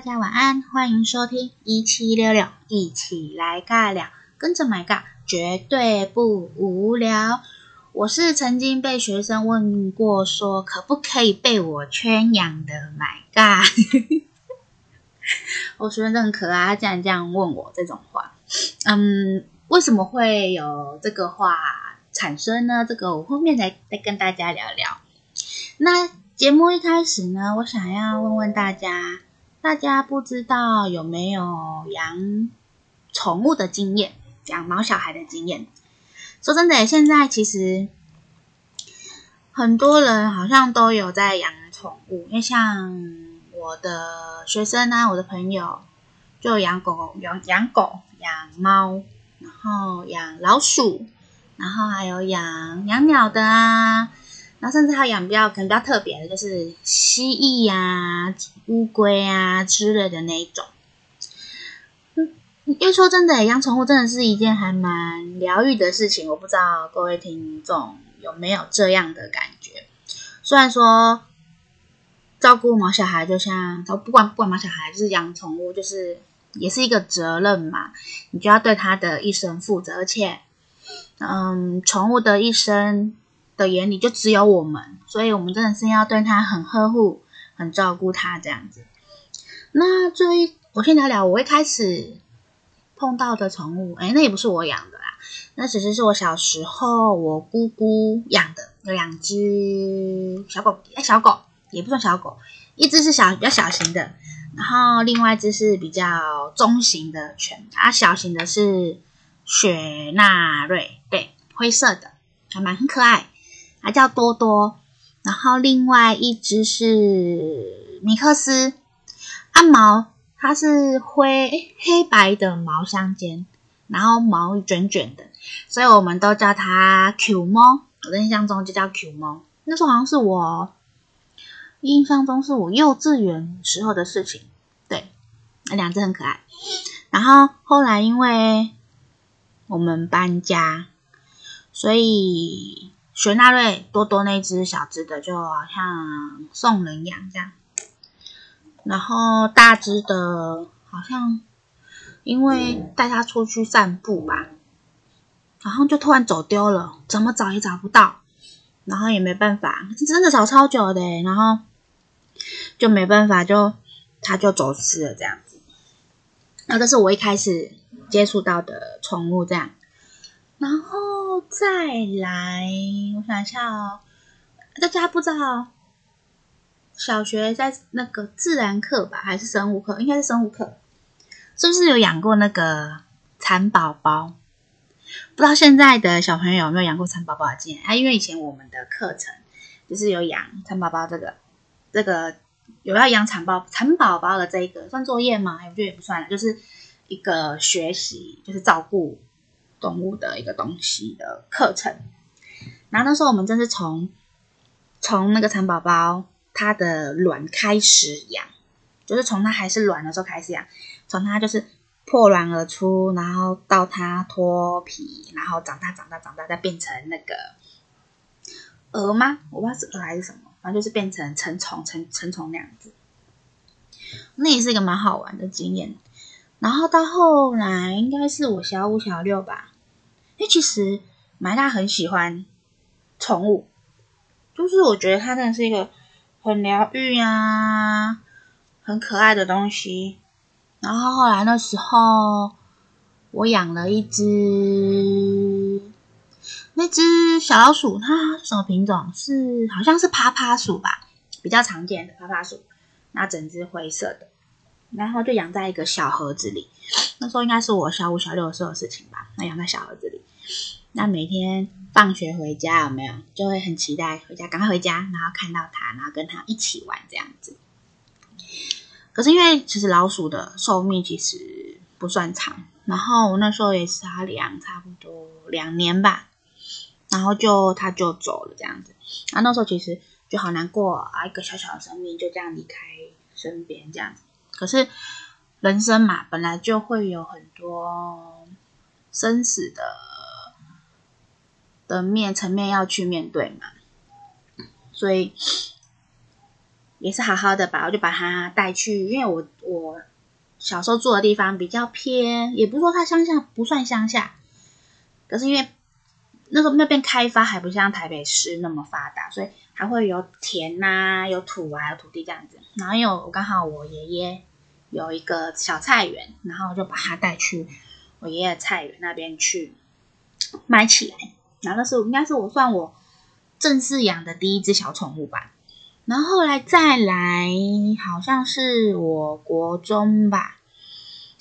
大家晚安，欢迎收听一七六六，一起来尬聊，跟着 My 尬，绝对不无聊。我是曾经被学生问过说可不可以被我圈养的 My 尬。我 学生真很可爱，他竟然这样问我这种话。嗯，为什么会有这个话产生呢？这个我后面再再跟大家聊聊。那节目一开始呢，我想要问问大家。大家不知道有没有养宠物的经验，养毛小孩的经验？说真的，现在其实很多人好像都有在养宠物，因为像我的学生啊，我的朋友就养狗、养养狗、养猫，然后养老鼠，然后还有养养鸟的啊。然后甚至还有养比较可能比较特别的，就是蜥蜴呀、啊、乌龟啊之类的那一种。嗯，因为说真的，养宠物真的是一件还蛮疗愈的事情。我不知道各位听众有没有这样的感觉？虽然说照顾毛小孩，就像不管不管毛小孩，就是养宠物，就是也是一个责任嘛。你就要对它的一生负责，而且，嗯，宠物的一生。的眼里就只有我们，所以我们真的是要对它很呵护、很照顾它这样子。那最，我先聊聊我一开始碰到的宠物，哎，那也不是我养的啦，那其实是我小时候我姑姑养的，有两只小狗，哎，小狗也不算小狗，一只是小比较小型的，然后另外一只是比较中型的犬，啊，小型的是雪纳瑞，对，灰色的，还蛮很可爱。它叫多多，然后另外一只是米克斯，阿毛它是灰 黑白的毛相间，然后毛卷卷的，所以我们都叫它 Q 猫。我的印象中就叫 Q 猫，那时候好像是我印象中是我幼稚园时候的事情。对，那两只很可爱。然后后来因为我们搬家，所以。雪纳瑞多多那只小只的，就好像送人养这样，然后大只的，好像因为带它出去散步吧，然后就突然走丢了，怎么找也找不到，然后也没办法，真的找超久的，然后就没办法，就它就走失了这样子。那这是我一开始接触到的宠物这样。然后再来，我想一下哦，大家不知道，小学在那个自然课吧，还是生物课？应该是生物课，是不是有养过那个蚕宝宝？不知道现在的小朋友有没有养过蚕宝宝的经验？啊，因为以前我们的课程就是有养蚕宝宝这个，这个有要养蚕宝蚕宝宝的这一个算作业吗？我觉得也不算了，就是一个学习，就是照顾。动物的一个东西的课程，然后那时候我们真是从从那个蚕宝宝它的卵开始养，就是从它还是卵的时候开始养，从它就是破卵而出，然后到它脱皮，然后长大长大长大再变成那个蛾吗？我不知道是蛾还是什么，反正就是变成成虫成成虫那样子，那也是一个蛮好玩的经验。然后到后来应该是我小五小六吧。因为其实麦大很喜欢宠物，就是我觉得它真的是一个很疗愈啊、很可爱的东西。然后后来那时候，我养了一只，那只小老鼠，它什么品种？是好像是趴趴鼠吧，比较常见的趴趴鼠，那整只灰色的，然后就养在一个小盒子里。那时候应该是我小五小六的时候的事情吧，那养在小盒子里。那每天放学回家有没有就会很期待回家，赶快回家，然后看到它，然后跟它一起玩这样子。可是因为其实老鼠的寿命其实不算长，然后我那时候也是它两差不多两年吧，然后就它就走了这样子。然后那时候其实就好难过啊，一个小小的生命就这样离开身边这样子。可是人生嘛，本来就会有很多生死的。的面层面要去面对嘛，所以也是好好的吧，我就把它带去，因为我我小时候住的地方比较偏，也不是说它乡下不算乡下，可是因为那时候那边开发还不像台北市那么发达，所以还会有田呐、啊，有土啊，有土地这样子。然后因为我刚好我爷爷有一个小菜园，然后就把它带去我爷爷菜园那边去买起来。然后那时候应该是我算我正式养的第一只小宠物吧。然后后来再来，好像是我国中吧。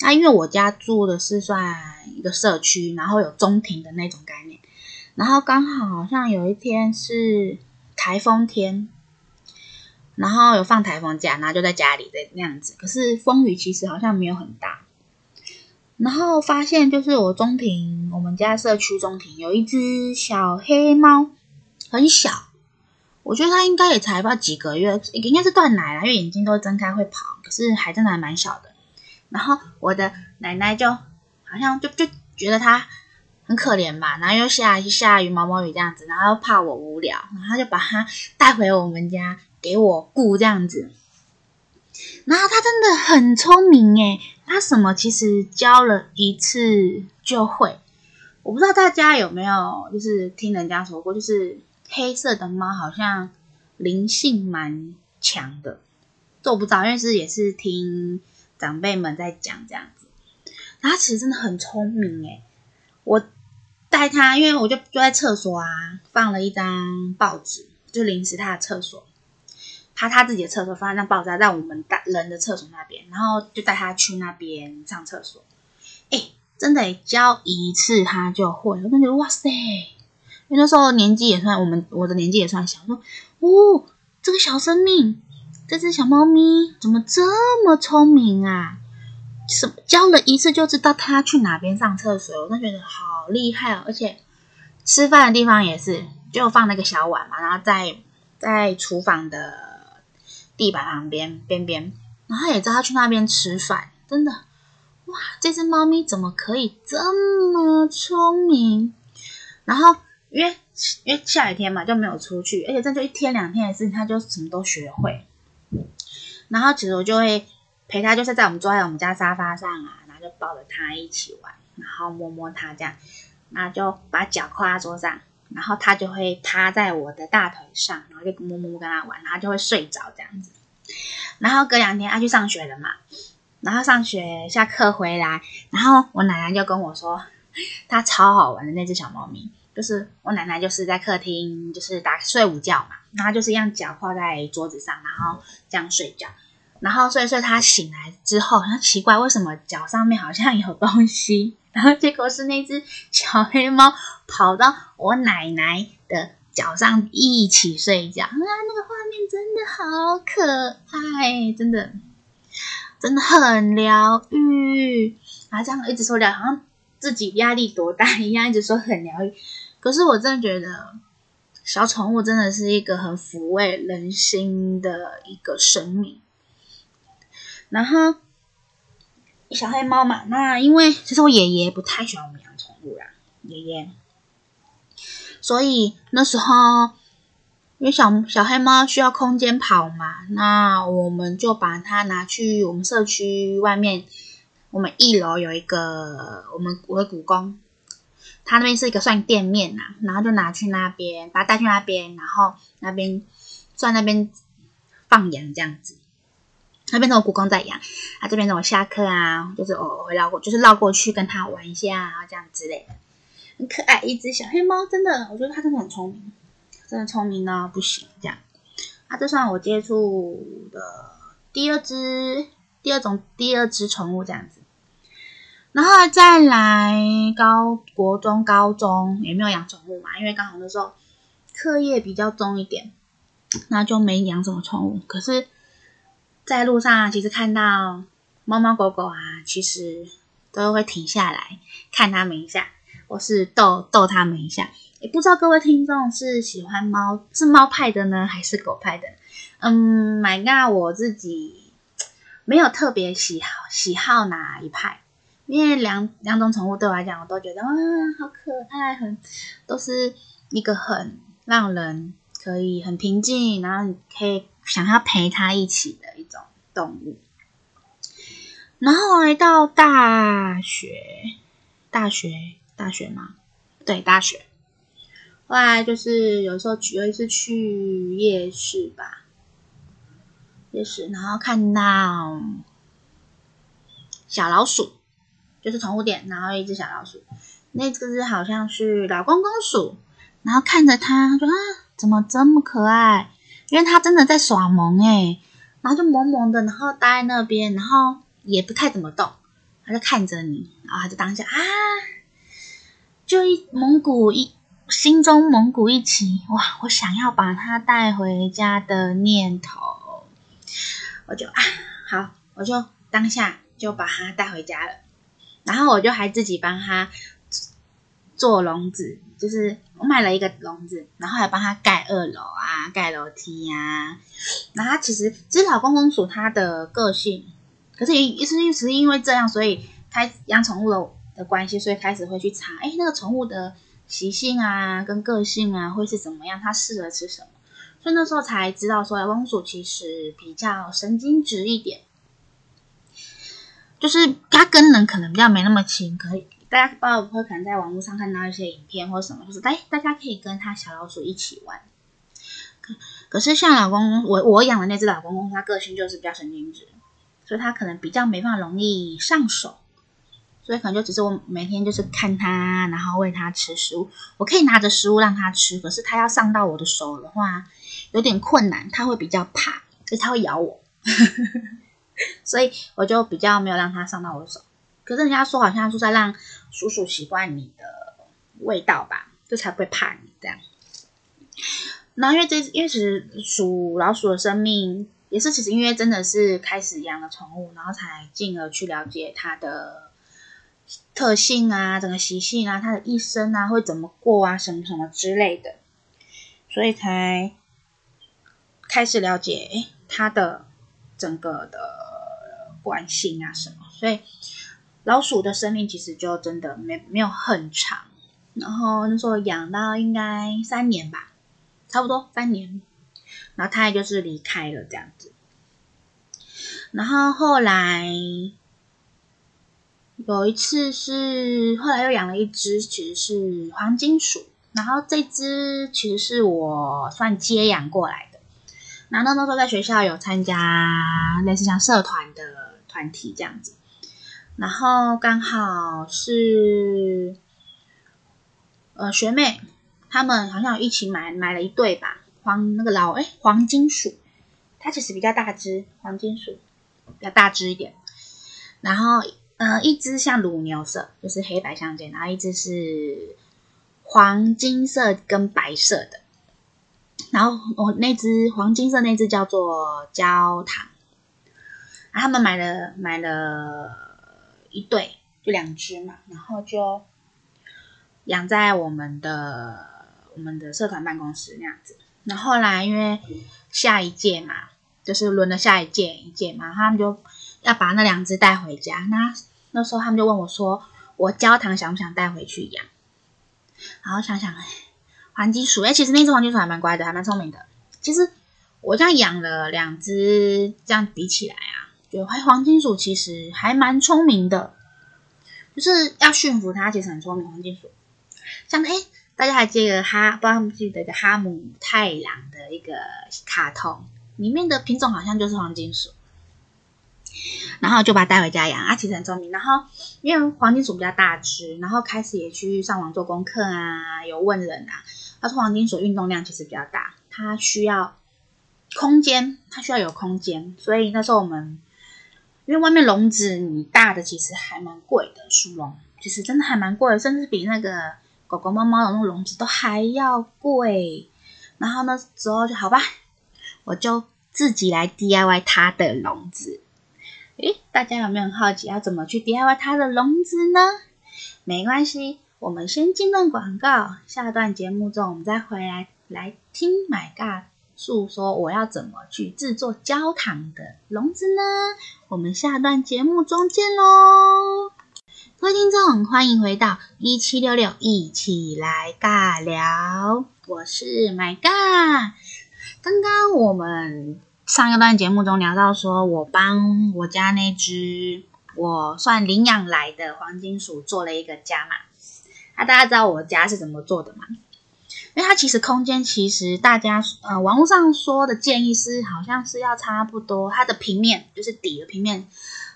那、啊、因为我家住的是算一个社区，然后有中庭的那种概念。然后刚好好像有一天是台风天，然后有放台风假，然后就在家里的那样子。可是风雨其实好像没有很大。然后发现就是我中庭，我们家社区中庭有一只小黑猫，很小。我觉得它应该也才不知道几个月，应该是断奶了，因为眼睛都睁开会跑，可是还真的还蛮小的。然后我的奶奶就好像就就觉得它很可怜吧，然后又下下雨毛毛雨这样子，然后又怕我无聊，然后就把它带回我们家给我顾这样子。然后它真的很聪明诶，它什么其实教了一次就会。我不知道大家有没有就是听人家说过，就是。黑色的猫好像灵性蛮强的，这我不知道，因为是也是听长辈们在讲这样子。它其实真的很聪明诶，我带它，因为我就就在厕所啊，放了一张报纸，就临时他的厕所，他他自己的厕所放一张报纸在我们大人的厕所那边，然后就带他去那边上厕所。诶，真的教一次他就会，我真觉得哇塞！因为那时候年纪也算我们我的年纪也算小，说哦，这个小生命，这只小猫咪怎么这么聪明啊？什么教了一次就知道它去哪边上厕所，我都觉得好厉害哦！而且吃饭的地方也是，就放那个小碗嘛，然后在在厨房的地板旁边边边，然后也知道它去那边吃饭，真的哇！这只猫咪怎么可以这么聪明？然后。因为因为下雨天嘛，就没有出去，而且这就一天两天的事情，他就什么都学会。然后其实我就会陪他，就是在我们坐在我们家沙发上啊，然后就抱着他一起玩，然后摸摸他这样，那就把脚跨在桌上，然后他就会趴在我的大腿上，然后就摸摸摸跟他玩，然后就会睡着这样子。然后隔两天他去上学了嘛，然后上学下课回来，然后我奶奶就跟我说，他超好玩的那只小猫咪。就是我奶奶就是在客厅，就是打睡午觉嘛，然后就是一样脚跨在桌子上，然后这样睡觉，然后睡睡，他醒来之后，他奇怪，为什么脚上面好像有东西？然后结果是那只小黑猫跑到我奶奶的脚上一起睡觉，啊，那个画面真的好可爱，真的真的很疗愈，啊，这样一直说疗，好像自己压力多大一样，一直说很疗愈。可是我真的觉得，小宠物真的是一个很抚慰人心的一个生命。然后小黑猫嘛，那因为其实我爷爷不太喜欢我们养宠物啦，爷爷。所以那时候因为小小黑猫需要空间跑嘛，那我们就把它拿去我们社区外面，我们一楼有一个我们我的股东。他那边是一个算店面呐、然后就拿去那边，把它带去那边，然后那边算那边放养这样子。那边都有股东在养，啊这边等我下课啊，就是我会绕过，就是绕过去跟他玩一下啊，这样之类的。很可爱一只小黑猫，真的，我觉得它真的很聪明，真的聪明到不行这样。啊、这算我接触的第二只、第二种、第二只宠物这样子。然后再来高国中、高中也没有养宠物嘛，因为刚好那时候课业比较重一点，那就没养什么宠物。可是，在路上其实看到猫猫狗狗啊，其实都会停下来看它们一下，或是逗逗它们一下。也不知道各位听众是喜欢猫是猫派的呢，还是狗派的？嗯，My God，我自己没有特别喜好喜好哪一派。因为两两种宠物对我来讲，我都觉得啊，好可爱，很都是一个很让人可以很平静，然后你可以想要陪它一起的一种动物。然后来到大学，大学，大学吗？对，大学。后来就是有时候有一次去夜市吧，夜市，然后看到小老鼠，就是宠物店，然后一只小老鼠，那只好像是老公公鼠，然后看着它，说啊，怎么这么可爱？因为他真的在耍萌诶，然后就萌萌的，然后待在那边，然后也不太怎么动，他就看着你，然后它就当下啊，就一蒙古一。心中蒙古一起，哇！我想要把它带回家的念头，我就啊，好，我就当下就把它带回家了。然后我就还自己帮它做笼子，就是我买了一个笼子，然后还帮它盖二楼啊，盖楼梯呀、啊。然后它其实，其实老公公鼠它的个性，可是也是因是因为这样，所以开养宠物的的关系，所以开始会去查，哎，那个宠物的。习性啊，跟个性啊，会是怎么样？它适合吃什么？所以那时候才知道说，老公鼠其实比较神经质一点，就是它跟人可能比较没那么亲。可以，大家不知道会可能在网络上看到一些影片或什么，就是哎，大家可以跟它小老鼠一起玩。可可是像老公公，我我养的那只老公公，它个性就是比较神经质，所以它可能比较没办法容易上手。所以可能就只是我每天就是看它，然后喂它吃食物。我可以拿着食物让它吃，可是它要上到我的手的话，有点困难。它会比较怕，所以它会咬我。所以我就比较没有让它上到我的手。可是人家说好像就是在让鼠鼠习惯你的味道吧，就才不会怕你这样。然后因为这因为其实鼠老鼠的生命也是其实因为真的是开始养了宠物，然后才进而去了解它的。特性啊，整个习性啊，他的一生啊，会怎么过啊，什么什么之类的，所以才开始了解诶他的整个的惯性啊什么。所以老鼠的生命其实就真的没没有很长，然后那时候养到应该三年吧，差不多三年，然后他也就是离开了这样子，然后后来。有一次是后来又养了一只，其实是黄金鼠。然后这只其实是我算接养过来的。然后那时候在学校有参加类似像社团的团体这样子。然后刚好是呃学妹他们好像一起买买了一对吧，黄那个老哎黄金鼠，它其实比较大只，黄金鼠比较大只一点。然后。呃，一只像乳牛色，就是黑白相间，然后一只是黄金色跟白色的。然后我那只黄金色那只叫做焦糖，然后他们买了买了一对，就两只嘛，然后就养在我们的我们的社团办公室那样子。然后来因为下一届嘛，就是轮了下一届一届嘛，他们就要把那两只带回家，那。那时候他们就问我说：“我焦糖想不想带回去养？”然后想想，哎，黄金鼠，哎，其实那只黄金鼠还蛮乖的，还蛮聪明的。其实我这样养了两只，这样比起来啊，就黄金鼠其实还蛮聪明的，就是要驯服它，其实很聪明。黄金鼠，像哎，大家还记得哈，不知道他们记得一个哈姆太郎的一个卡通，里面的品种好像就是黄金鼠。然后就把它带回家养，啊，其实很聪明。然后因为黄金鼠比较大只，然后开始也去上网做功课啊，有问人啊。他说黄金鼠运动量其实比较大，它需要空间，它需要有空间。所以那时候我们因为外面笼子你大的其实还蛮贵的，鼠笼其实真的还蛮贵，甚至比那个狗狗猫猫的那种笼子都还要贵。然后那时候就好吧，我就自己来 DIY 它的笼子。诶，大家有没有很好奇要怎么去 DIY 它的笼子呢？没关系，我们先进段广告，下段节目中我们再回来来听 My God 诉说我要怎么去制作焦糖的笼子呢？我们下段节目中见喽！各位听众，欢迎回到一七六六，一起来尬聊。我是 My God。刚刚我们上一段节目中聊到，说我帮我家那只我算领养来的黄金鼠做了一个家嘛。那、大家知道我家是怎么做的吗？因为它其实空间其实大家呃网络上说的建议是好像是要差不多，它的平面就是底的平面，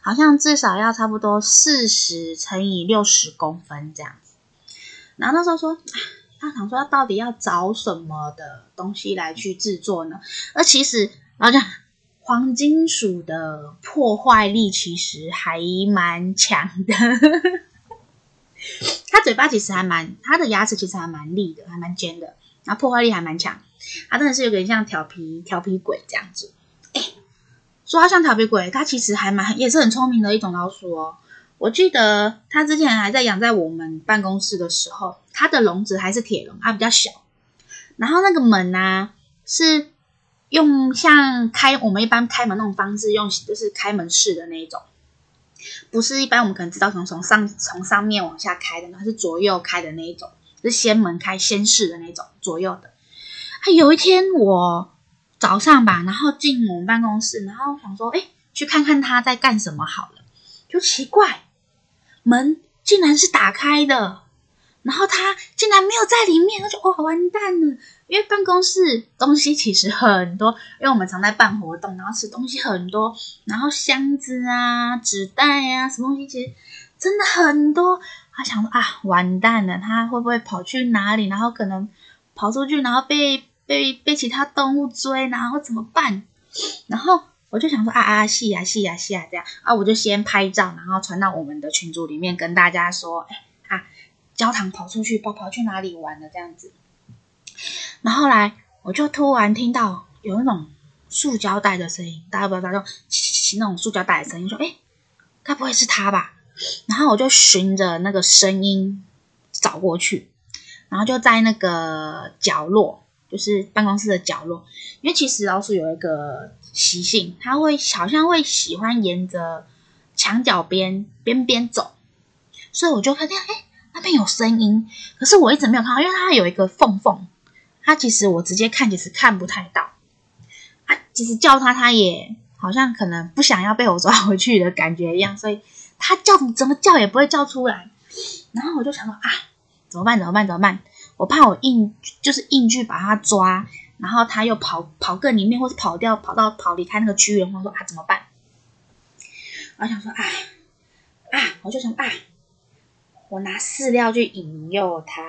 好像至少要差不多四十乘以六十公分这样子。然后那时候说，他想说他到底要找什么的东西来去制作呢？而其实然后讲黄金鼠的破坏力其实还蛮强的。它嘴巴其实还蛮，它的牙齿其实还蛮利的，还蛮尖的，然后破坏力还蛮强。它真的是有点像调皮调皮鬼这样子。哎，说它像调皮鬼，它其实还蛮也是很聪明的一种老鼠哦。我记得它之前还在养在我们办公室的时候，它的笼子还是铁笼，它比较小。然后那个门呢、是用像开我们一般开门那种方式，用就是开门式的那一种。不是一般我们可能知道从从上从上面往下开的，它是左右开的那一种，是先门开先试的那种左右的。啊，有一天我早上吧，然后进我们办公室，然后想说，哎，去看看他在干什么好了，就奇怪，门竟然是打开的。然后他竟然没有在里面，他就哇完蛋了！因为办公室东西其实很多，因为我们常在办活动，然后吃东西很多，然后箱子啊、纸袋啊，什么东西其实真的很多。他想说啊，完蛋了，他会不会跑去哪里？然后可能跑出去，然后被被被其他动物追，然后怎么办？然后我就想说啊啊，是呀是呀是呀这样啊，我就先拍照，然后传到我们的群组里面跟大家说，哎。焦糖跑出去，跑跑去哪里玩了这样子。然后来，我就突然听到有那种塑胶袋的声音，大家不知道，就那种塑胶袋的声音，说：“哎，该不会是他吧？”然后我就循着那个声音找过去，然后就在那个角落，就是办公室的角落，因为其实老鼠有一个习性，它会好像会喜欢沿着墙角边边边走，所以我就看见，哎。那边有声音，可是我一直没有看到，因为它有一个缝缝，他其实我直接看其实看不太到。啊，其实叫他，他也好像可能不想要被我抓回去的感觉一样，所以他叫怎么叫也不会叫出来。然后我就想说啊，怎么办？怎么办？怎么办？我怕我硬就是硬去把他抓，然后他又跑跑更里面，或是跑掉，跑到跑离开那个区域，我说啊怎么办？我想说啊啊，我就想啊。我拿饲料去引诱它，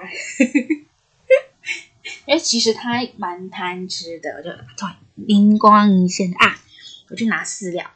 因为其实它蛮贪吃的，我就突然灵光一现啊，我去拿饲料，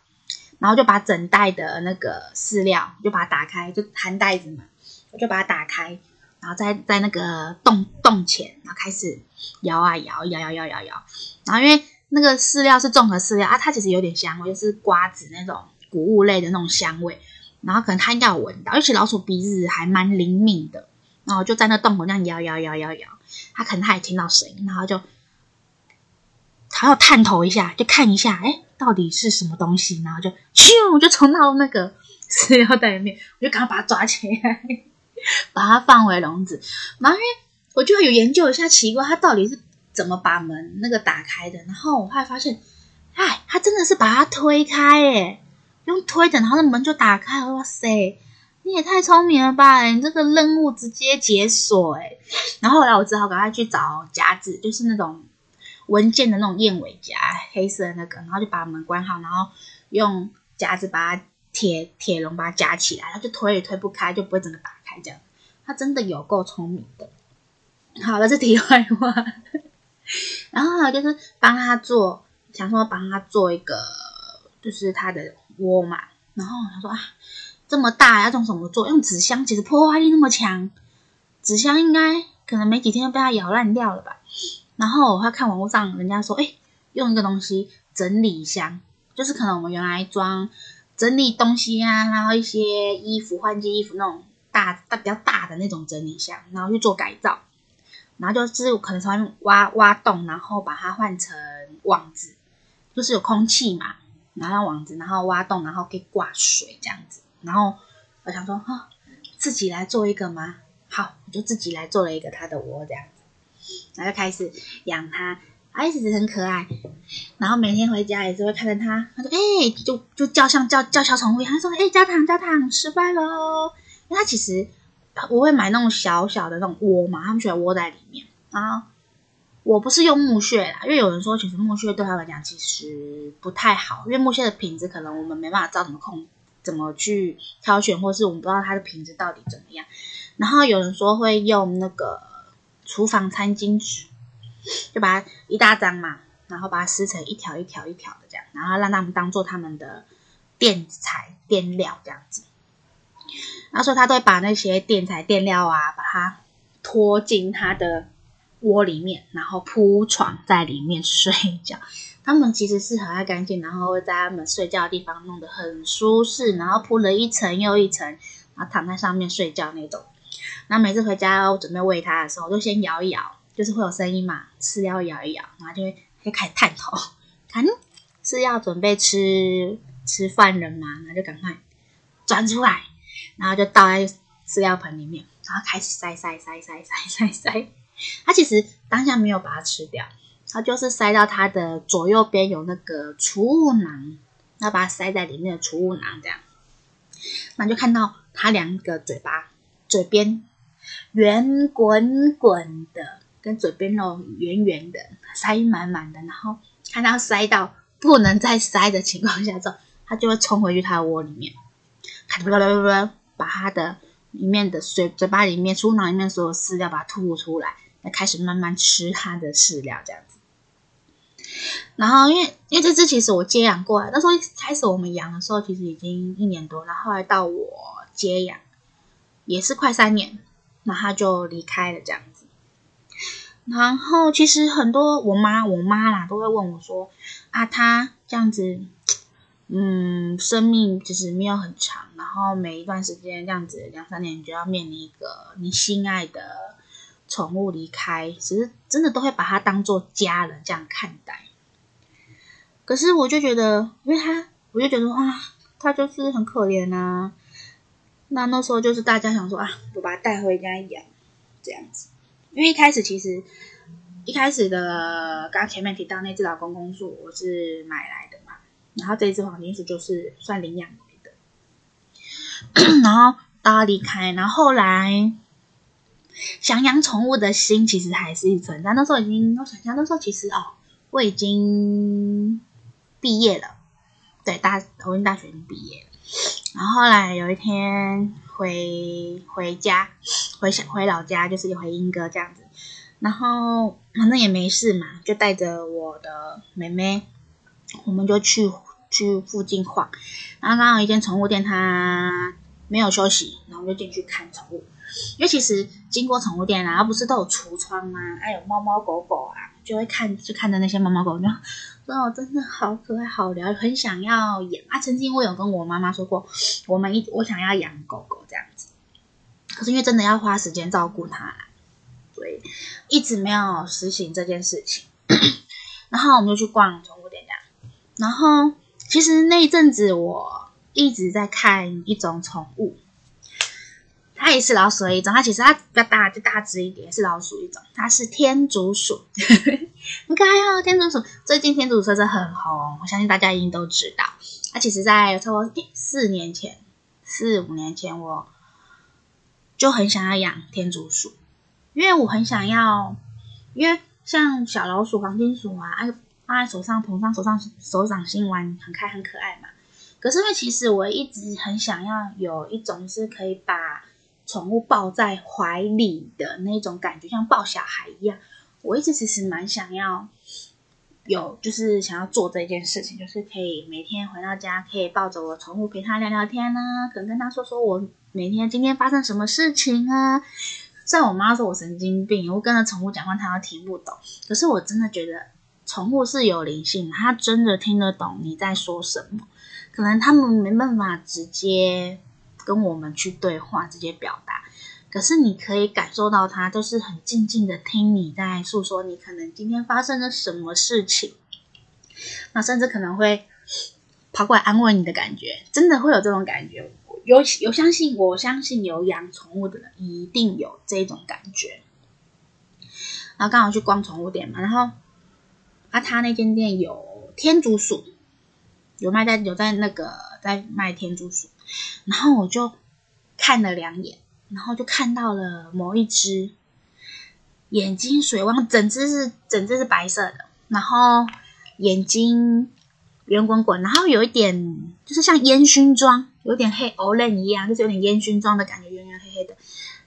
然后就把整袋的那个饲料就把它打开，就含袋子嘛，我就把它打开，然后在在那个洞洞前，然后开始摇啊摇，摇摇摇摇摇，然后因为那个饲料是综合饲料啊，它其实有点香味，就是瓜子那种谷物类的那种香味。然后可能它应该有闻到，而且老鼠鼻子还蛮灵敏的，然后就在那洞口那样摇摇摇摇摇，他可能他也听到声音，然后就他要探头一下，就看一下，哎，到底是什么东西，然后就咻，就冲到那个 饲料袋里面，我就赶快把它抓起来，把它放回笼子。然后因为我就有研究一下，奇怪它到底是怎么把门那个打开的，然后我后来发现，哎，它真的是把它推开，哎。用推的，然后那门就打开。哇塞，你也太聪明了吧！你这个任务直接解锁诶。然后后来我只好赶快去找夹子，就是那种文件的那种燕尾夹，黑色的那个，然后就把门关好，然后用夹子把它铁铁笼把它夹起来，它就推也推不开，就不会整个打开这样。它真的有够聪明的。好了，这题外话。然后还有就是帮他做，想说帮他做一个，就是他的。窝嘛，然后他说啊，这么大要用什么做？用纸箱，其实破坏力那么强，纸箱应该可能没几天就被它咬烂掉了吧。然后我看网络上人家说，哎，用一个东西整理箱，就是可能我们原来装整理东西啊，然后一些衣服换季衣服那种大大比较大的那种整理箱，然后去做改造，然后就是可能从挖挖洞，然后把它换成网子，就是有空气嘛。拿到网子，然后挖洞，然后可以挂水这样子。然后我想说，哈、自己来做一个吗？好，我就自己来做了一个它的窝这样子。然后就开始养它，它一直很可爱。然后每天回家也是会看着它，它说：“哎、就就叫像叫叫小宠物一样。”他说：“哎、欸，焦糖焦糖，失败喽！”因为它其实我会买那种小小的那种窝嘛，他们喜欢窝在里面。啊我不是用木屑啦，因为有人说其实木屑对他来讲其实不太好，因为木屑的品质可能我们没办法知道怎么控，怎么去挑选，或是我们不知道它的品质到底怎么样。然后有人说会用那个厨房餐巾纸，就把它一大张嘛，然后把它撕成一条一条一条的这样，然后让他们当做他们的垫材垫料这样子。然后说他都会把那些垫材垫料啊，把它拖进他的窝里面，然后铺床在里面睡觉。他们其实是很爱干净，然后会在他们睡觉的地方弄得很舒适，然后铺了一层又一层，然后躺在上面睡觉那种。然后每次回家我准备喂它的时候，我就先摇一摇，就是会有声音嘛，饲料摇一摇，然后就会就开始探头，看是要准备吃吃饭了嘛，然后就赶快转出来，然后就倒在饲料盆里面，然后开始塞塞塞塞塞塞塞。它其实当下没有把它吃掉，它就是塞到它的左右边有那个储物囊，要把它塞在里面的储物囊这样，那就看到它两个嘴巴，嘴边。圆滚滚的，跟嘴边肉圆圆的，塞满满的，然后看到塞到不能再塞的情况下之后，它就会冲回去它的窝里面，咔哒哒哒哒，把它的里面的水嘴巴里面、储物囊里面所有饲料把它吐出来，那开始慢慢吃它的饲料这样子。然后因为因为这只其实我接养过来，那时候一开始我们养的时候其实已经一年多，然后后来到我接养也是快三年。那他就离开了这样子，然后其实很多我妈我妈啦都会问我说啊，他这样子，嗯，生命其实没有很长，然后每一段时间这样子两三年就要面临一个你心爱的宠物离开，其实真的都会把它当做家人这样看待。可是我就觉得，因为他，我就觉得啊，他就是很可怜啊。那那时候就是大家想说啊，我把它带回家养，这样子。因为一开始其实一开始的，刚前面提到那只老公公树，我是买来的嘛。然后这只黄金树就是算领养来的。然后到他离开，然后后来想养宠物的心其实还是存在。那时候已经，我想想那时候其实哦，我已经毕业了，对，大头运大学已经毕业了。然后后来有一天回回家，回小回老家，就是回英哥这样子。然后反正也没事嘛，就带着我的妹妹，我们就去去附近晃。然后刚好一间宠物店，它没有休息，然后就进去看宠物。因为其实经过宠物店啊，不是都有橱窗吗？还有猫猫狗狗啊，就会看就看着那些猫猫狗狗。哦，真的好可爱，好聊，很想要养啊！曾经我有跟我妈妈说过，我们一我想要养狗狗这样子，可是因为真的要花时间照顾它，所以一直没有实行这件事情。然后我们就去逛宠物店这样，然后其实那一阵子我一直在看一种宠物。它也是老鼠的一种，它其实它比较大，就大只一点，是老鼠一种。它是天竺鼠，很可爱哦。天竺鼠最近天竺鼠真的很红，我相信大家一定都知道。它其实，在差不多四年前、四五年前，我就很想要养天竺鼠，因为我很想要，因为像小老鼠、黄金鼠啊，哎，放在手上、头上、手上、手掌心玩，很开、很可爱嘛。可是因为其实我一直很想要有一种是可以把宠物抱在怀里的那种感觉，像抱小孩一样。我一直其实蛮想要有，就是想要做这件事情，就是可以每天回到家，可以抱着我宠物陪它聊聊天啊，可能跟它说说我每天今天发生什么事情啊。虽然我妈说我神经病，我跟着宠物讲话，它都听不懂。可是我真的觉得宠物是有灵性，它真的听得懂你在说什么。可能他们没办法直接。跟我们去对话，直接表达，可是你可以感受到他都是很静静的听你在诉说，你可能今天发生了什么事情，那甚至可能会跑过来安慰你的感觉，真的会有这种感觉。有有相信，我相信有养宠物的人一定有这种感觉。然后刚好去逛宠物店嘛，然后啊，他那间店有天竺鼠，有卖在有在那个在卖天竺鼠，然后我就看了两眼，然后就看到了某一只眼睛水汪，整只是整只是白色的，然后眼睛圆滚滚，然后有一点就是像烟熏妆，有点黑欧蕾一样，就是有点烟熏妆的感觉，圆圆黑黑的。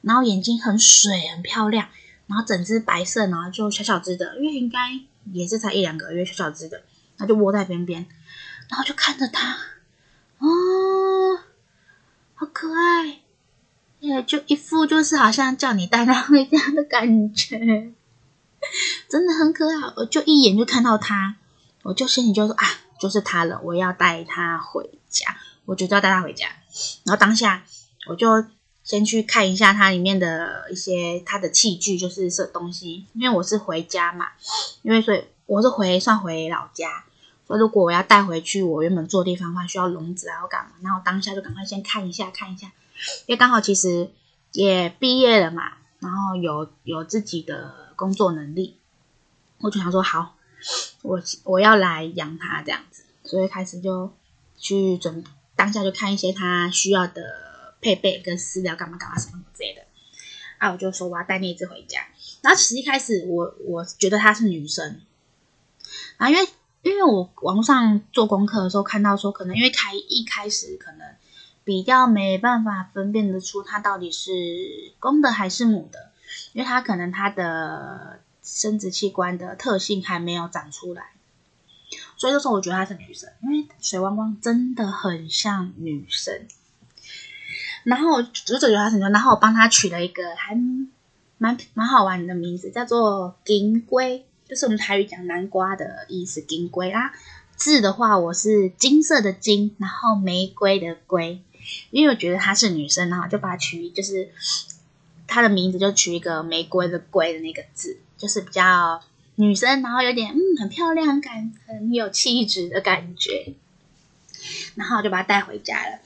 然后眼睛很水，很漂亮，然后整只白色，然后就小小只的，因为应该也是才一两个月，小小只的，然后就窝在边边，然后就看着它，哦，好可爱，也就一副就是好像叫你带它回家的感觉，真的很可爱，我就一眼就看到它，我就心里就说啊，就是它了，我要带它回家，我就要带它回家，然后当下我就。先去看一下它里面的一些它的器具，就是这东西。因为我是回家嘛，因为所以我是回算回老家，如果我要带回去我原本住地方的话，需要笼子啊，要干嘛？然后当下就赶快先看一下看一下，因为刚好其实也毕业了嘛，然后有有自己的工作能力，我就想说好，我我要来养它这样子，所以开始就去准当下就看一些它需要的。配备跟饲料干嘛干嘛什么之类的，啊，我就说我要带那只回家。然后其实一开始我我觉得她是女生，啊，因为因为我网上做功课的时候看到说，可能因为开一开始可能比较没办法分辨得出它到底是公的还是母的，因为它可能它的生殖器官的特性还没有长出来，所以那时候我觉得她是女生，因为水汪汪真的很像女生。然后我就觉得他很牛，然后我帮他取了一个还蛮蛮好玩的名字，叫做金龟，就是我们台语讲南瓜的意思，金龟啦。字的话，我是金色的金，然后玫瑰的瑰，因为我觉得她是女生，然后就把它取，就是她的名字就取一个玫瑰的瑰的那个字，就是比较女生，然后有点嗯很漂亮感，很有气质的感觉。然后我就把它带回家了，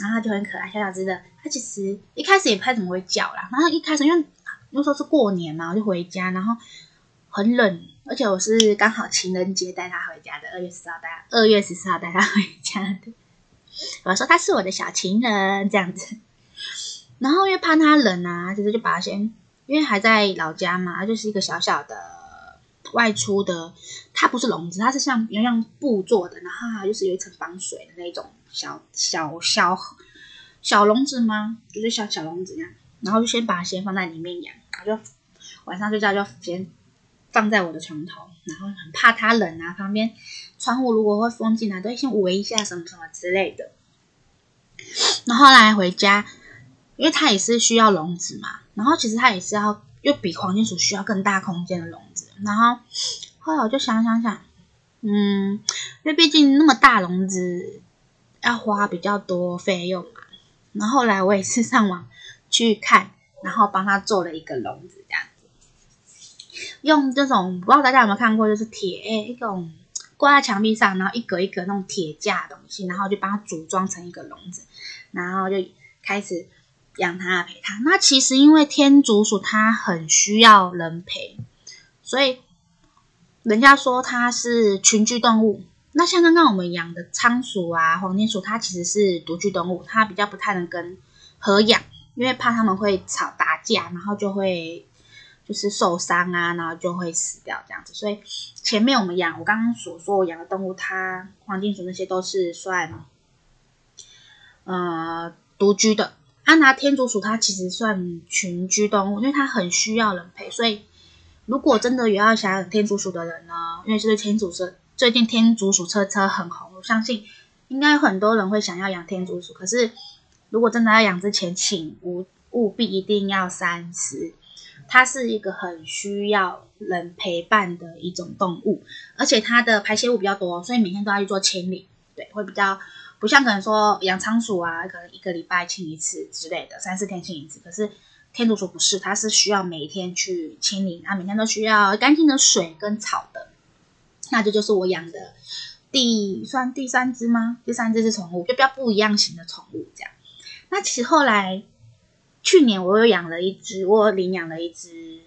然后它就很可爱，小小只的。它其实一开始也不太怎么会叫啦。然后一开始因为那时候是过年嘛，我就回家，然后很冷，而且我是刚好情人节带它回家的，二月十号带，二月十四号带它回家的。我说它是我的小情人这样子。然后因为怕它冷啊，其实就把它先，因为还在老家嘛，它就是一个小小的。外出的，它不是笼子，它是像有像布做的，然后它就是有一层防水的那种小小小小笼子吗？就是小小笼子一样，然后就先把它先放在里面养，然后就晚上睡觉就先放在我的床头，然后很怕它冷啊，旁边窗户如果会风进来，都会先围一下什么什么之类的。然后来回家，因为它也是需要笼子嘛，然后其实它也是要。又比黄金鼠需要更大空间的笼子，然后后来我就想想想，嗯，因为毕竟那么大笼子要花比较多费用嘛。然后来我也是上网去看，然后帮他做了一个笼子，这样，用这种不知道大家有没有看过，就是铁一种挂在墙壁上，然后一格一格那种铁架的东西，然后就把它组装成一个笼子，然后就开始。养它陪它，那其实因为天竺鼠它很需要人陪，所以人家说它是群居动物。那像刚刚我们养的仓鼠啊、黄金鼠，它其实是独居动物，它比较不太能跟合养，因为怕它们会吵打架，然后就会就是受伤啊，然后就会死掉这样子。所以前面我们养我刚刚所说我养的动物，它黄金鼠那些都是算呃独居的。安娜天竺鼠它其实算群居动物，因为它很需要人陪，所以如果真的有要想养天竺鼠的人呢，因为就是天竺鼠最近天竺鼠车车很红，我相信应该很多人会想要养天竺鼠。可是如果真的要养之前，请务务必一定要三思，它是一个很需要人陪伴的一种动物，而且它的排泄物比较多，所以每天都要去做清理，对，会比较。不像可能说养仓鼠啊，可能一个礼拜清一次之类的，三四天清一次。可是天竺鼠不是，它是需要每天去清理，它每天都需要干净的水跟草的。那这就是我养的第算第三只吗？第三只是宠物，就比较不一样型的宠物这样。那其实后来去年我又养了一只，我领养了一只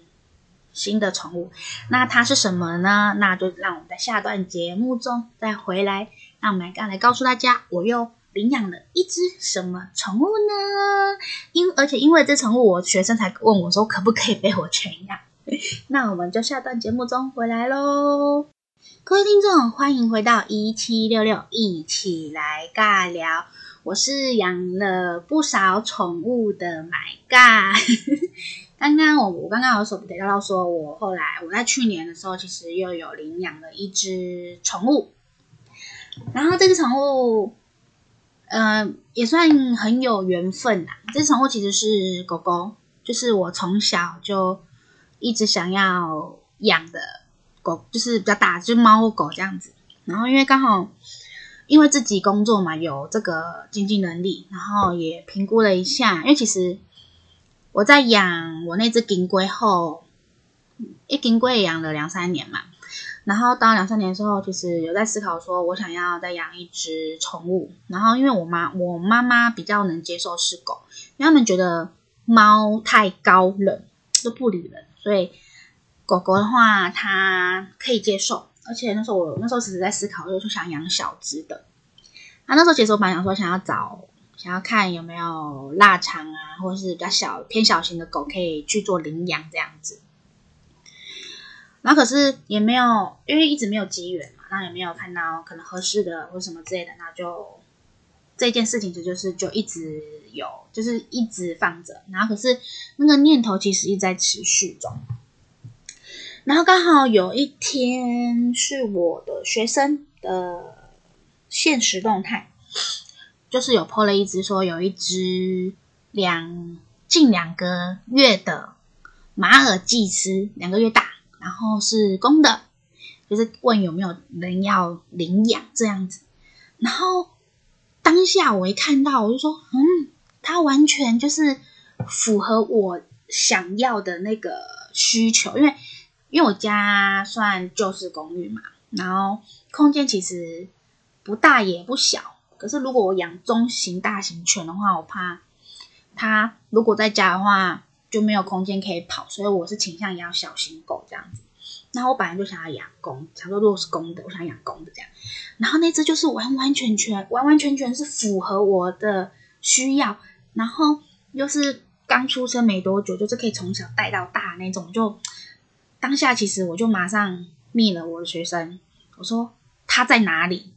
新的宠物。那它是什么呢？那就让我们在下段节目中再回来，让我们来刚来告诉大家，我又领养了一只什么宠物呢？因而且因为这宠物，我学生才问我说可不可以被我圈养。那我们就下段节目中回来喽。各位听众，欢迎回到一七六六，一起来尬聊。我是养了不少宠物的买尬。刚刚我我刚刚有所提到说，我后来我在去年的时候，其实又有领养了一只宠物。然后这只宠物，呃，也算很有缘分啦。这只宠物其实是狗狗，就是我从小就一直想要养的狗，就是比较大，就是猫狗这样子。然后因为刚好。因为自己工作嘛，有这个经济能力，然后也评估了一下。因为其实我在养我那只金龟后，一金龟养了两三年嘛。然后到两三年的时候，其实有在思考说，我想要再养一只宠物。然后因为我妈，我妈妈比较能接受是狗，因为他们觉得猫太高冷，都不理人，所以狗狗的话，它可以接受。而且那时候我那时候只是在思考，就是想养小只的。那那时候其实我蛮想说，想要找想要看有没有腊肠啊，或者是比较小偏小型的狗可以去做领养这样子。然后可是也没有，因为一直没有机缘嘛，那也没有看到可能合适的或什么之类的，那就这件事情就就是就一直有，就是一直放着。然后可是那个念头其实一直在持续中。然后刚好有一天是我的学生的现实动态，就是有 po 了一只说有一只两近两个月的马尔济斯，两个月大，然后是公的，就是问有没有人要领养这样子。然后当下我一看到，我就说，嗯，它完全就是符合我想要的那个需求，因为。因为我家算旧式公寓嘛，然后空间其实不大也不小。可是如果我养中型、大型犬的话，我怕它如果在家的话就没有空间可以跑，所以我是倾向养小型狗这样子。然后我本来就想要养公，想说如果是公的，我想养公的这样。然后那只就是完完全全、完完全全是符合我的需要，然后又是刚出生没多久，就是可以从小带到大那种就。当下其实我就马上密了我的学生，我说他在哪里，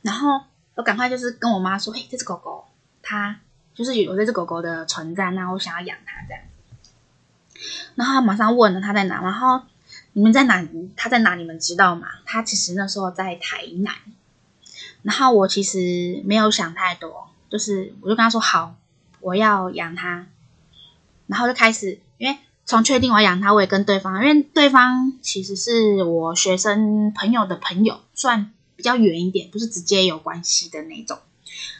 然后我赶快就是跟我妈说，嘿，这只狗狗，它就是有这只狗狗的存在，那我想要养它这样。然后他马上问了他在哪，然后你们在哪？他在哪？你们知道吗？他其实那时候在台南。然后我其实没有想太多，就是我就跟他说好，我要养它，然后就开始。从确定我要养它，我也跟对方，因为对方其实是我学生朋友的朋友，算比较远一点，不是直接有关系的那种。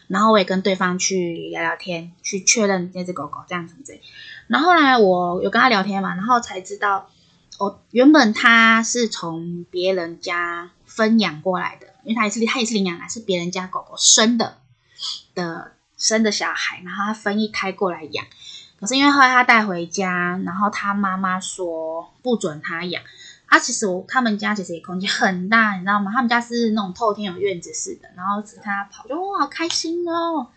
然后我也跟对方去聊聊天，去确认那只狗狗这样子之类。然后后来我有跟他聊天嘛，然后才知道，哦，原本他是从别人家分养过来的，因为他也是他也是领养来，是别人家狗狗生的的生的小孩，然后他分一胎过来养。可是因为后来他带回家，然后他妈妈说不准他养。啊，其实我他们家其实也空间很大，你知道吗？他们家是那种透天有院子似的，然后只看他跑，就哇好开心哦。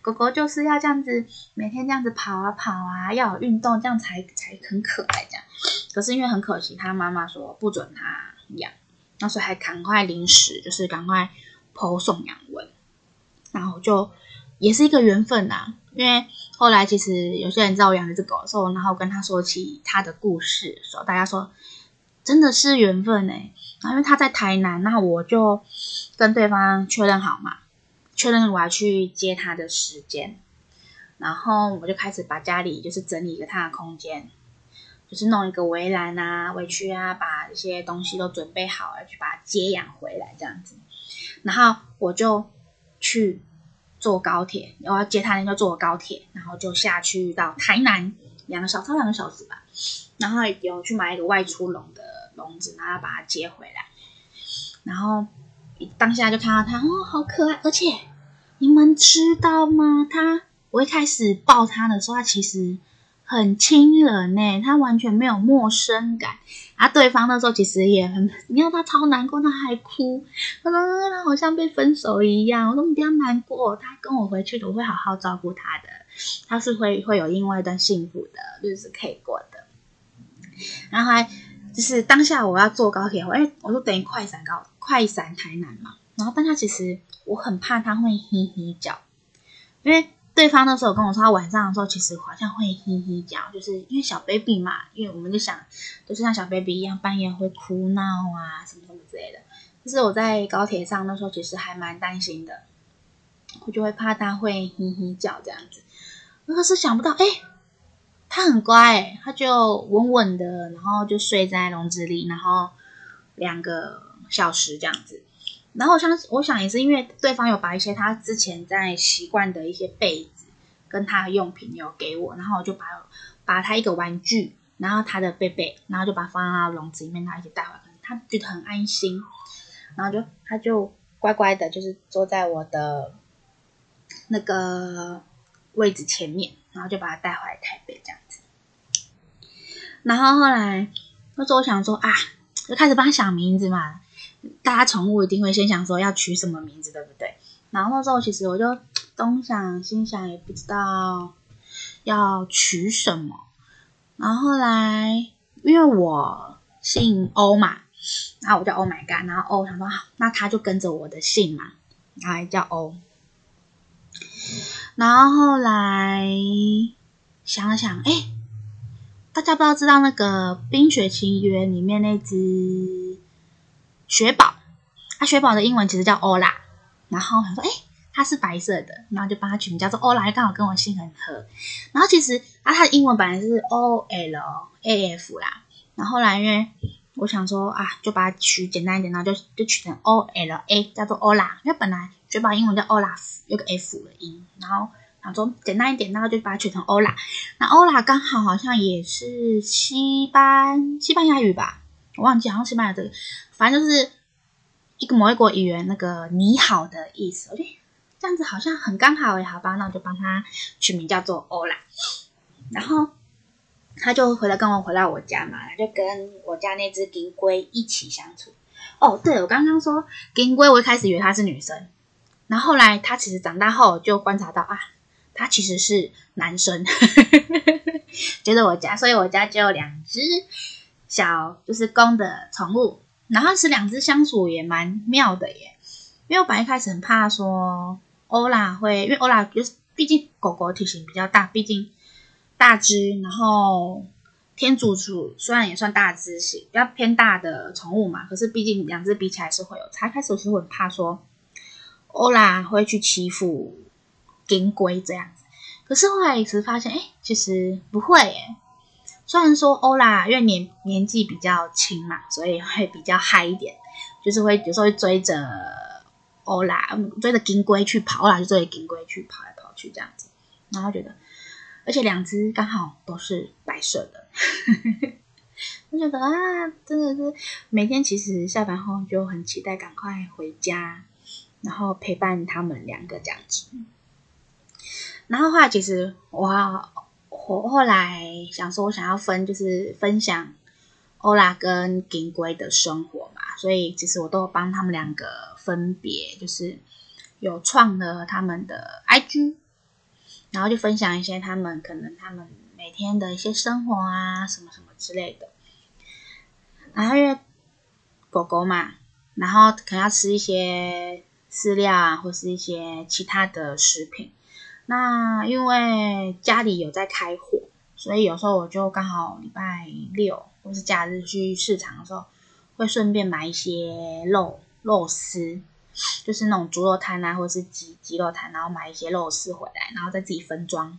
狗狗就是要这样子，每天这样子跑啊跑啊，要有运动，这样才才很可爱这样。可是因为很可惜，他妈妈说不准他养，那所以还赶快临时就是赶快剖送养文，然后就也是一个缘分呐、因为后来其实有些人知道我养这只狗的时候，然后跟他说起他的故事的时候，大家说真的是缘分哎。然后因为他在台南，那我就跟对方确认好嘛，确认我要去接他的时间，然后我就开始把家里就是整理一个他的空间，就是弄一个围栏啊、围区啊，把一些东西都准备好了，去把它接养回来这样子。然后我就去。坐高铁，我要接他，那就坐高铁，然后就下去到台南，两个小时，两个小时吧。然后有去买一个外出笼的笼子，然后把它接回来。然后当下就看到它，哦，好可爱！而且你们知道吗？他我一开始抱他的时候，他其实很亲人呢，他完全没有陌生感。啊，对方那时候其实也很，你看他超难过，他还哭，他说他好像被分手一样。我说你不要难过，他跟我回去，我会好好照顾他的，他是会会有另外一段幸福的日子可以过的。然后还就是当下我要坐高铁，哎，我就等于快闪高快闪台南嘛。然后当下其实我很怕他会嘿嘿叫，因为。对方那时候跟我说，他晚上的时候其实好像会嘿嘿叫，就是因为小 baby 嘛，因为我们就想，就是像小 baby 一样，半夜会哭闹啊，什么什么之类的。就是我在高铁上那时候，其实还蛮担心的，我就会怕他会嘿嘿叫这样子。可是想不到，哎，他很乖，他就稳稳的，然后就睡在笼子里，然后两个小时这样子。然后像，我想也是因为对方有把一些他之前在习惯的一些被子跟他的用品有给我，然后我就把把他一个玩具，然后他的被被，然后就把它放到笼子里面，他一起带回来，他觉得很安心，然后就他就乖乖的，就是坐在我的那个位置前面，然后就把他带回来台北这样子。然后后来那时候我想说啊，就开始帮他想名字嘛。大家宠物一定会先想说要取什么名字，对不对？然后那时候其实我就 东想西想，也不知道要取什么。然后后来因为我姓欧嘛，然后我叫 Oh my God，然后欧想说那他就跟着我的姓嘛，然后叫欧。然后后来想了想，哎，大家不知道知道那个《冰雪奇缘》里面那只。雪宝，啊，雪宝的英文其实叫欧拉，然后想说，哎，它是白色的，然后就帮它取名叫做欧拉，刚好跟我姓很合。然后其实啊，它的英文本来是 O L A F 啦，然后后来因为我想说啊，就把它取简单一点，然后就就取成 O L A，叫做欧拉，因为本来雪宝英文叫欧拉，有个 F 的音，然后想说简单一点，然后就把它取成欧拉。那欧拉刚好好像也是西班西班牙语吧。我忘记好像是办的这个，反正就是一个某一国语言那个“你好”的意思。我觉得这样子好像很刚好诶，好吧，那我就帮他取名叫做欧啦。然后他就回来跟我回到我家嘛，他就跟我家那只金龟一起相处。哦，对，我刚刚说金龟，我一开始以为它是女生，然后后来他其实长大后就观察到啊，他其实是男生，就是我家，所以我家就有两只。小就是公的宠物，然后是两只相处也蛮妙的耶。因为我本来一开始很怕说欧拉会，因为欧拉就是毕竟狗狗体型比较大，毕竟大只，然后天竺鼠虽然也算大只型，比较偏大的宠物嘛，可是毕竟两只比起来是会有差。开始我是很怕说欧拉会去欺负金龟这样子，可是后来一直发现，哎，其实不会耶。虽然说欧拉因为年年纪比较轻嘛，所以会比较嗨一点，就是会有时候会追着欧拉，追着金龟去跑，欧拉就追着金龟去跑来跑去这样子，然后觉得，而且两只刚好都是白色的，我觉得啊，真的是每天其实下班后就很期待赶快回家，然后陪伴他们两个这样子，然后话其实我。我后来想说，我想要分，就是分享欧拉跟金龟的生活嘛，所以其实我都有帮他们两个分别，就是有创了他们的 IG，然后就分享一些他们可能他们每天的一些生活啊，什么什么之类的。然后因为狗狗嘛，然后可能要吃一些饲料啊，或是一些其他的食品。那因为家里有在开火，所以有时候我就刚好礼拜六或是假日去市场的时候，会顺便买一些肉肉丝，就是那种猪肉摊啊，或者是鸡鸡肉摊，然后买一些肉丝回来，然后再自己分装，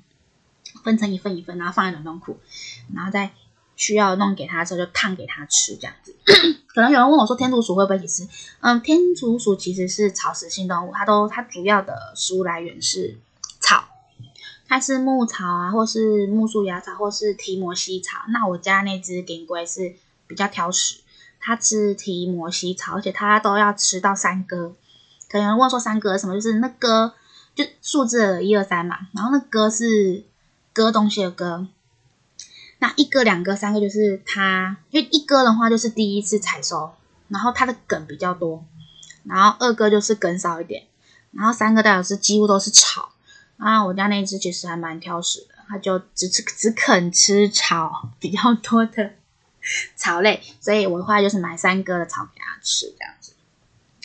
分成一份一份，然后放在冷冻库，然后再需要弄给他的时候就烫给他吃这样子。可能有人问我说天竺鼠会不会一起吃？嗯，天竺鼠其实是草食性动物，它都它主要的食物来源是。草，它是牧草啊，或是木树芽草，或是提摩西草。那我家那只金龟是比较挑食，它吃提摩西草，而且它都要吃到三哥。可能有人问说三哥什么？就是那哥就数字一二三嘛，然后那哥是割东西的割，那一个、两个、三个就是他，因为一个的话就是第一次采收，然后他的梗比较多，然后二个就是梗少一点，然后三个代表是几乎都是草。啊，我家那只其实还蛮挑食的，它就只吃只肯吃草比较多的草类，所以我的话就是买三哥的草给它吃这样子。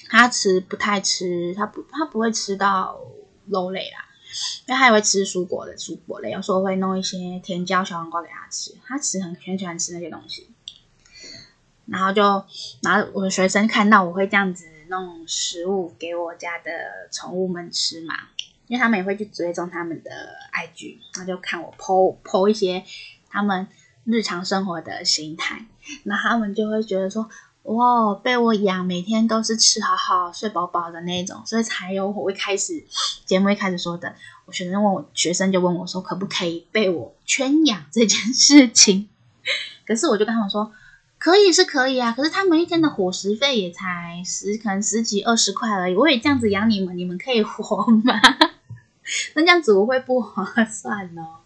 它吃不太吃，它不它不会吃到肉类啦，因为它也会吃蔬果的蔬果类。有时候会弄一些甜椒小黄瓜给它吃，它吃很很喜欢吃那些东西。然后就然后我的学生看到我会这样子弄食物给我家的宠物们吃嘛。因为他们也会去追踪他们的 IG，那就看我 po po 一些他们日常生活的形态，那他们就会觉得说，哇，被我养，每天都是吃好好、睡饱饱的那种，所以才有我一开始节目一开始说的，我学生问我，学生就问我说，可不可以被我圈养这件事情？可是我就跟他们说，可以是可以啊，可是他们一天的伙食费也才十，可能十几二十块而已，我也这样子养你们，你们可以活吗？那这样子我会不划算哦。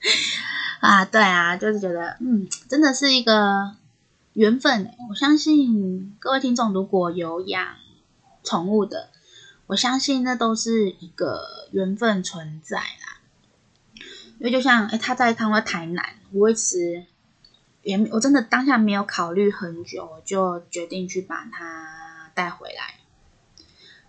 啊，对啊，就是觉得，嗯，真的是一个缘分。我相信各位听众如果有养宠物的，我相信那都是一个缘分存在啦。因为就像，哎，他在他们台南，我一直也我真的当下没有考虑很久，我就决定去把它带回来，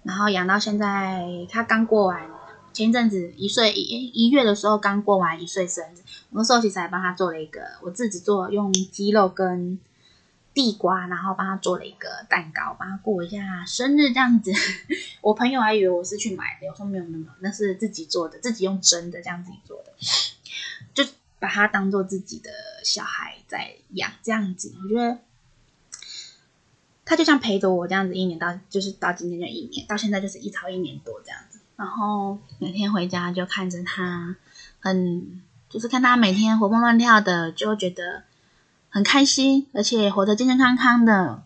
然后养到现在，他刚过完。前阵子一岁一一月的时候，刚过完一岁生日，我那时候其实还帮他做了一个，我自己做用鸡肉跟地瓜，然后帮他做了一个蛋糕，帮他过一下生日这样子。我朋友还以为我是去买的，我说没有没有，那是自己做的，自己用蒸的这样子做的，就把他当做自己的小孩在养这样子。我觉得他就像陪着我这样子一年到，就是到今天就一年，到现在就是一超一年多这样子。然后每天回家就看着他，很就是看他每天活蹦乱跳的，就觉得很开心，而且活得健健康康的。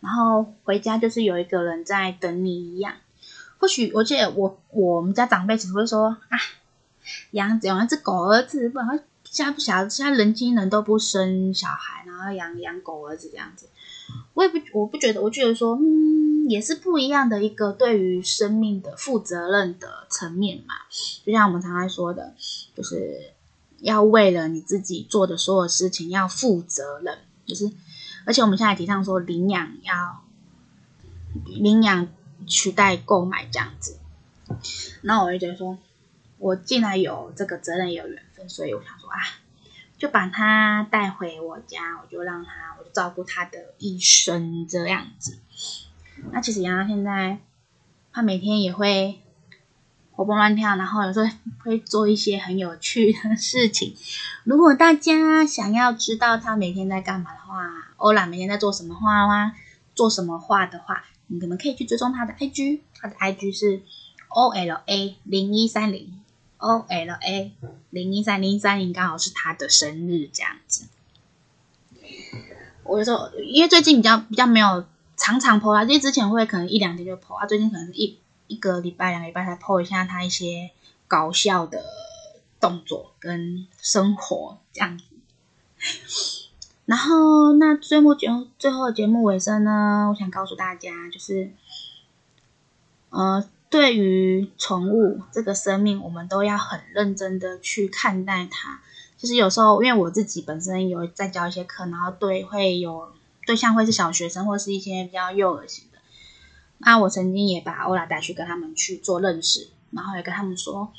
然后回家就是有一个人在等你一样。或许我记得我我们家长辈只会说啊，养养一只狗儿子，不然现在不晓得，现在人亲人都不生小孩，然后养养狗儿子这样子。我也不我不觉得，我觉得说嗯。也是不一样的一个对于生命的负责任的层面嘛，就像我们常常说的，就是要为了你自己做的所有事情要负责任，就是而且我们现在提倡说领养要领养取代购买这样子，那我就觉得说，我既然有这个责任也有缘分，所以我想说啊，就把它带回我家，我就让他，我就照顾他的一生这样子。那其实洋洋现在，他每天也会活蹦乱跳，然后有时候会做一些很有趣的事情。如果大家想要知道他每天在干嘛的话，欧啦每天在做什么画哇，做什么画的话，你们可以去追踪他的 IG，他的 IG 是 OLA 零一三零，OLA 零一三零三零，刚好是他的生日这样子。我就说，因为最近比较比较没有。常常 po 啊，因为之前会可能一两天就 po 啊，最近可能一一个礼拜、两个礼拜才 po 一下他一些搞笑的动作跟生活这样子。然后，那最后节最后节目尾声呢，我想告诉大家，就是，呃，对于宠物这个生命，我们都要很认真的去看待它。其实有时候，因为我自己本身有在教一些课，然后对会有。对象会是小学生，或是一些比较幼儿型的。那我曾经也把欧拉带去跟他们去做认识，然后也跟他们说，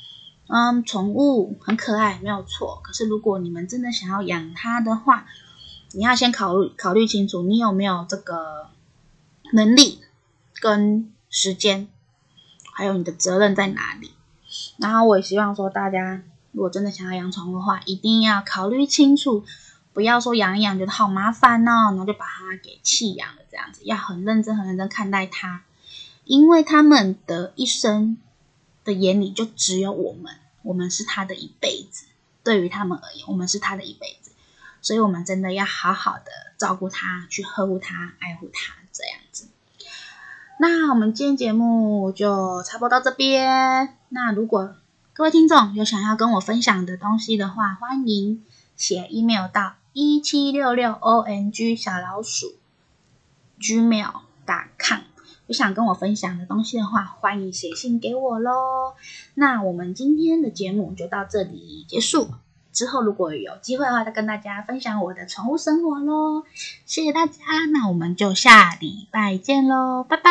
嗯，宠物很可爱，没有错。可是如果你们真的想要养它的话，你要先考虑考虑清楚，你有没有这个能力跟时间，还有你的责任在哪里。然后我也希望说，大家如果真的想要养宠物的话，一定要考虑清楚。不要说养一养觉得好麻烦哦，然后就把它给弃养了，这样子要很认真、很认真看待它，因为他们的一生的眼里就只有我们，我们是他的一辈子。对于他们而言，我们是他的一辈子，所以我们真的要好好的照顾他，去呵护他、爱护他，这样子。那我们今天节目就差不多到这边。那如果各位听众有想要跟我分享的东西的话，欢迎。写 email 到一七六六 ONG 小老鼠 gmail.com。有想跟我分享的东西的话，欢迎写信给我喽。那我们今天的节目就到这里结束。之后如果有机会的话，再跟大家分享我的宠物生活喽。谢谢大家，那我们就下礼拜见喽，拜拜。